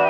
Bye.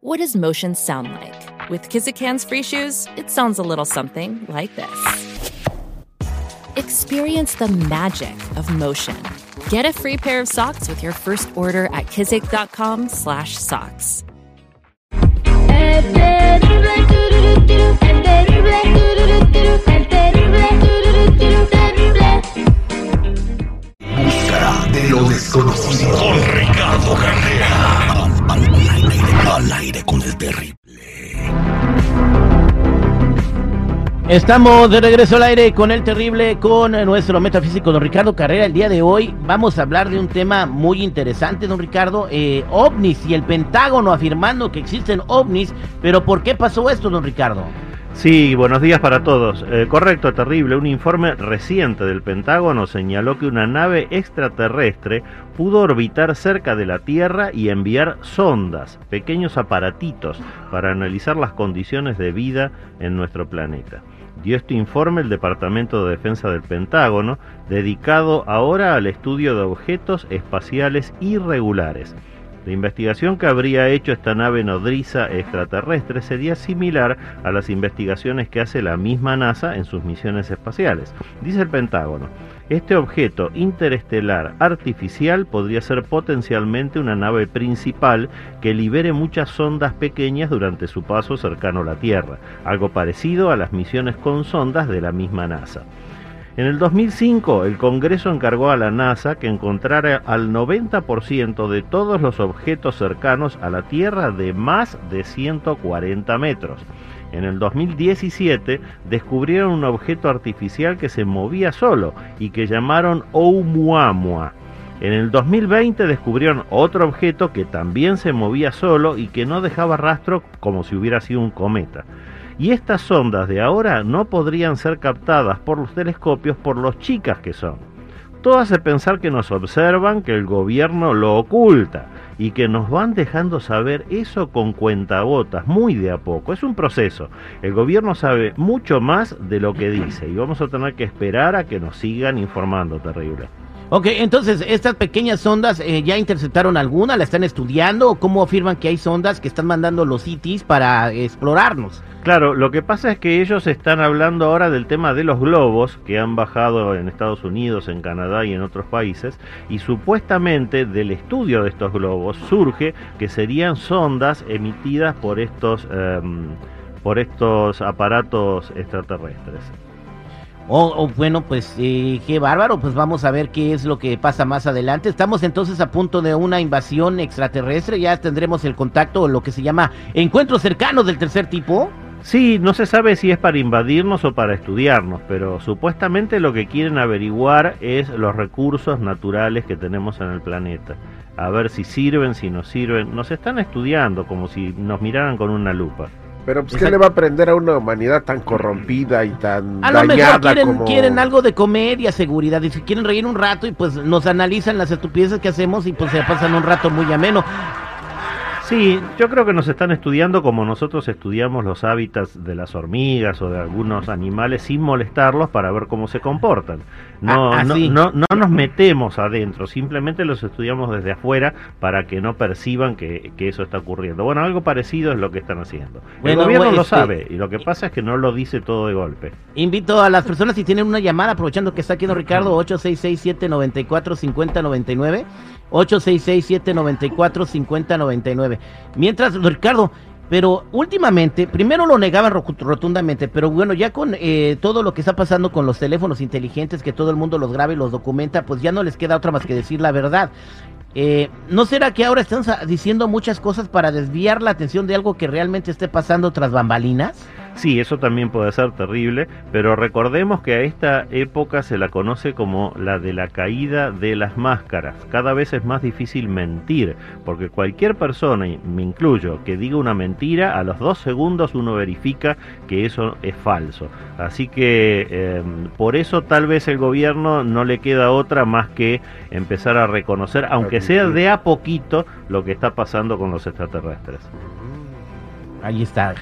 What does motion sound like? With Kizikans free shoes, it sounds a little something like this. Experience the magic of motion. Get a free pair of socks with your first order at kizik.com/socks. Busca de lo desconocido. Con Ricardo Carrera. Al, aire con el terrible. Estamos de regreso al aire con el terrible, con nuestro metafísico don Ricardo Carrera. El día de hoy vamos a hablar de un tema muy interesante, don Ricardo, eh, ovnis y el Pentágono afirmando que existen ovnis, pero ¿por qué pasó esto, don Ricardo? Sí, buenos días para todos. Eh, correcto, terrible. Un informe reciente del Pentágono señaló que una nave extraterrestre pudo orbitar cerca de la Tierra y enviar sondas, pequeños aparatitos, para analizar las condiciones de vida en nuestro planeta. Dio este informe el Departamento de Defensa del Pentágono, dedicado ahora al estudio de objetos espaciales irregulares. La investigación que habría hecho esta nave nodriza extraterrestre sería similar a las investigaciones que hace la misma NASA en sus misiones espaciales. Dice el Pentágono, este objeto interestelar artificial podría ser potencialmente una nave principal que libere muchas sondas pequeñas durante su paso cercano a la Tierra, algo parecido a las misiones con sondas de la misma NASA. En el 2005, el Congreso encargó a la NASA que encontrara al 90% de todos los objetos cercanos a la Tierra de más de 140 metros. En el 2017 descubrieron un objeto artificial que se movía solo y que llamaron Oumuamua. En el 2020 descubrieron otro objeto que también se movía solo y que no dejaba rastro como si hubiera sido un cometa. Y estas sondas de ahora no podrían ser captadas por los telescopios por los chicas que son. Todo hace pensar que nos observan, que el gobierno lo oculta y que nos van dejando saber eso con cuentagotas, muy de a poco. Es un proceso. El gobierno sabe mucho más de lo que dice y vamos a tener que esperar a que nos sigan informando, terrible. Ok, entonces, ¿estas pequeñas sondas eh, ya interceptaron alguna? ¿La están estudiando? ¿O cómo afirman que hay sondas que están mandando los ITs para explorarnos? Claro, lo que pasa es que ellos están hablando ahora del tema de los globos que han bajado en Estados Unidos, en Canadá y en otros países, y supuestamente del estudio de estos globos surge que serían sondas emitidas por estos, em, por estos aparatos extraterrestres. Oh, bueno, pues eh, qué bárbaro, pues vamos a ver qué es lo que pasa más adelante. Estamos entonces a punto de una invasión extraterrestre, ya tendremos el contacto o lo que se llama encuentro cercano del tercer tipo. Sí, no se sabe si es para invadirnos o para estudiarnos, pero supuestamente lo que quieren averiguar es los recursos naturales que tenemos en el planeta. A ver si sirven, si no sirven. Nos están estudiando como si nos miraran con una lupa. Pero pues, ¿qué le va a aprender a una humanidad tan corrompida y tan A lo mejor dañada quieren, como... quieren algo de comedia, seguridad, y si quieren reír un rato y pues nos analizan las estupideces que hacemos y pues se pasan un rato muy ameno. Sí, yo creo que nos están estudiando como nosotros estudiamos los hábitats de las hormigas o de algunos animales sin molestarlos para ver cómo se comportan. No, Ah, no, así. no, no nos metemos adentro, simplemente los estudiamos desde afuera para que no perciban que, que eso está ocurriendo. Bueno, algo parecido es lo que están haciendo. Bueno, El gobierno bueno, lo este- sabe y lo que pasa es que no lo dice todo de golpe. Invito a las personas si tienen una llamada, aprovechando que está aquí don Ricardo, 866-794-5099. 866-794-5099. Mientras, Ricardo, pero últimamente, primero lo negaban ro- rotundamente, pero bueno, ya con eh, todo lo que está pasando con los teléfonos inteligentes, que todo el mundo los graba y los documenta, pues ya no les queda otra más que decir la verdad. Eh, ¿No será que ahora están diciendo muchas cosas para desviar la atención de algo que realmente esté pasando tras bambalinas? Sí, eso también puede ser terrible, pero recordemos que a esta época se la conoce como la de la caída de las máscaras. Cada vez es más difícil mentir, porque cualquier persona, y me incluyo, que diga una mentira, a los dos segundos uno verifica que eso es falso. Así que em, por eso tal vez el gobierno no le queda otra más que empezar a reconocer, aunque sea de a poquito, lo que está pasando con los extraterrestres. Ahí está.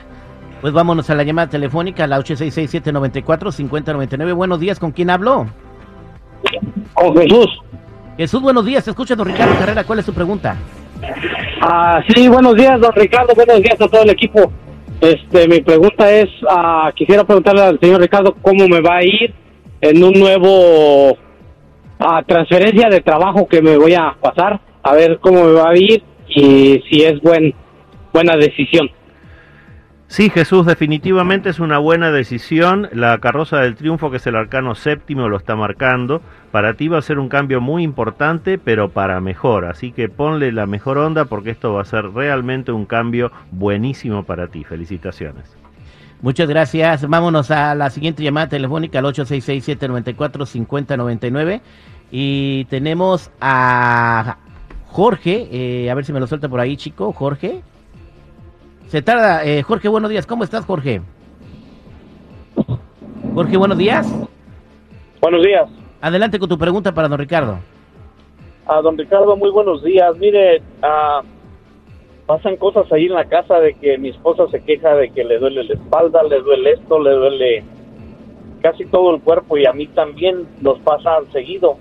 Pues vámonos a la llamada telefónica, la 866-794-5099. Buenos días, ¿con quién hablo? Con Jesús. Jesús, buenos días. Escucha, don Ricardo Carrera. ¿Cuál es su pregunta? Ah, sí, buenos días, don Ricardo. Buenos días a todo el equipo. Este, mi pregunta es, ah, quisiera preguntarle al señor Ricardo cómo me va a ir en un nuevo ah, transferencia de trabajo que me voy a pasar. A ver cómo me va a ir y si es buen, buena decisión. Sí, Jesús, definitivamente es una buena decisión. La carroza del triunfo, que es el arcano séptimo, lo está marcando. Para ti va a ser un cambio muy importante, pero para mejor. Así que ponle la mejor onda porque esto va a ser realmente un cambio buenísimo para ti. Felicitaciones. Muchas gracias. Vámonos a la siguiente llamada telefónica al 866-794-5099. Y tenemos a Jorge. Eh, a ver si me lo suelta por ahí, chico. Jorge. Se tarda. Eh, Jorge, buenos días. ¿Cómo estás, Jorge? Jorge, buenos días. Buenos días. Adelante con tu pregunta para don Ricardo. A don Ricardo, muy buenos días. Mire, ah, pasan cosas ahí en la casa de que mi esposa se queja de que le duele la espalda, le duele esto, le duele casi todo el cuerpo y a mí también nos pasa seguido.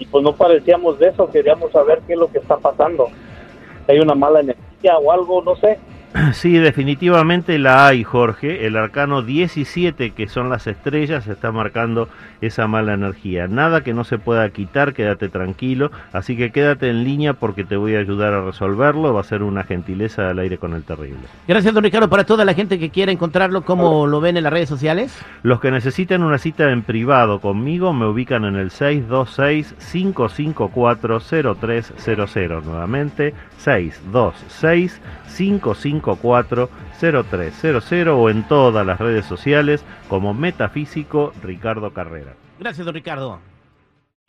Y pues no parecíamos de eso, queríamos saber qué es lo que está pasando. hay una mala energía o algo, no sé. Sí, definitivamente la hay, Jorge. El arcano 17, que son las estrellas, está marcando esa mala energía. Nada que no se pueda quitar, quédate tranquilo. Así que quédate en línea porque te voy a ayudar a resolverlo. Va a ser una gentileza al aire con el terrible. Gracias, don Ricardo. Para toda la gente que quiera encontrarlo, ¿cómo lo ven en las redes sociales? Los que necesitan una cita en privado conmigo me ubican en el 626-554-0300. Nuevamente, 626-554-0300 o en todas las redes sociales como Metafísico Ricardo Carrera. Gracias, don Ricardo.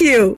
you.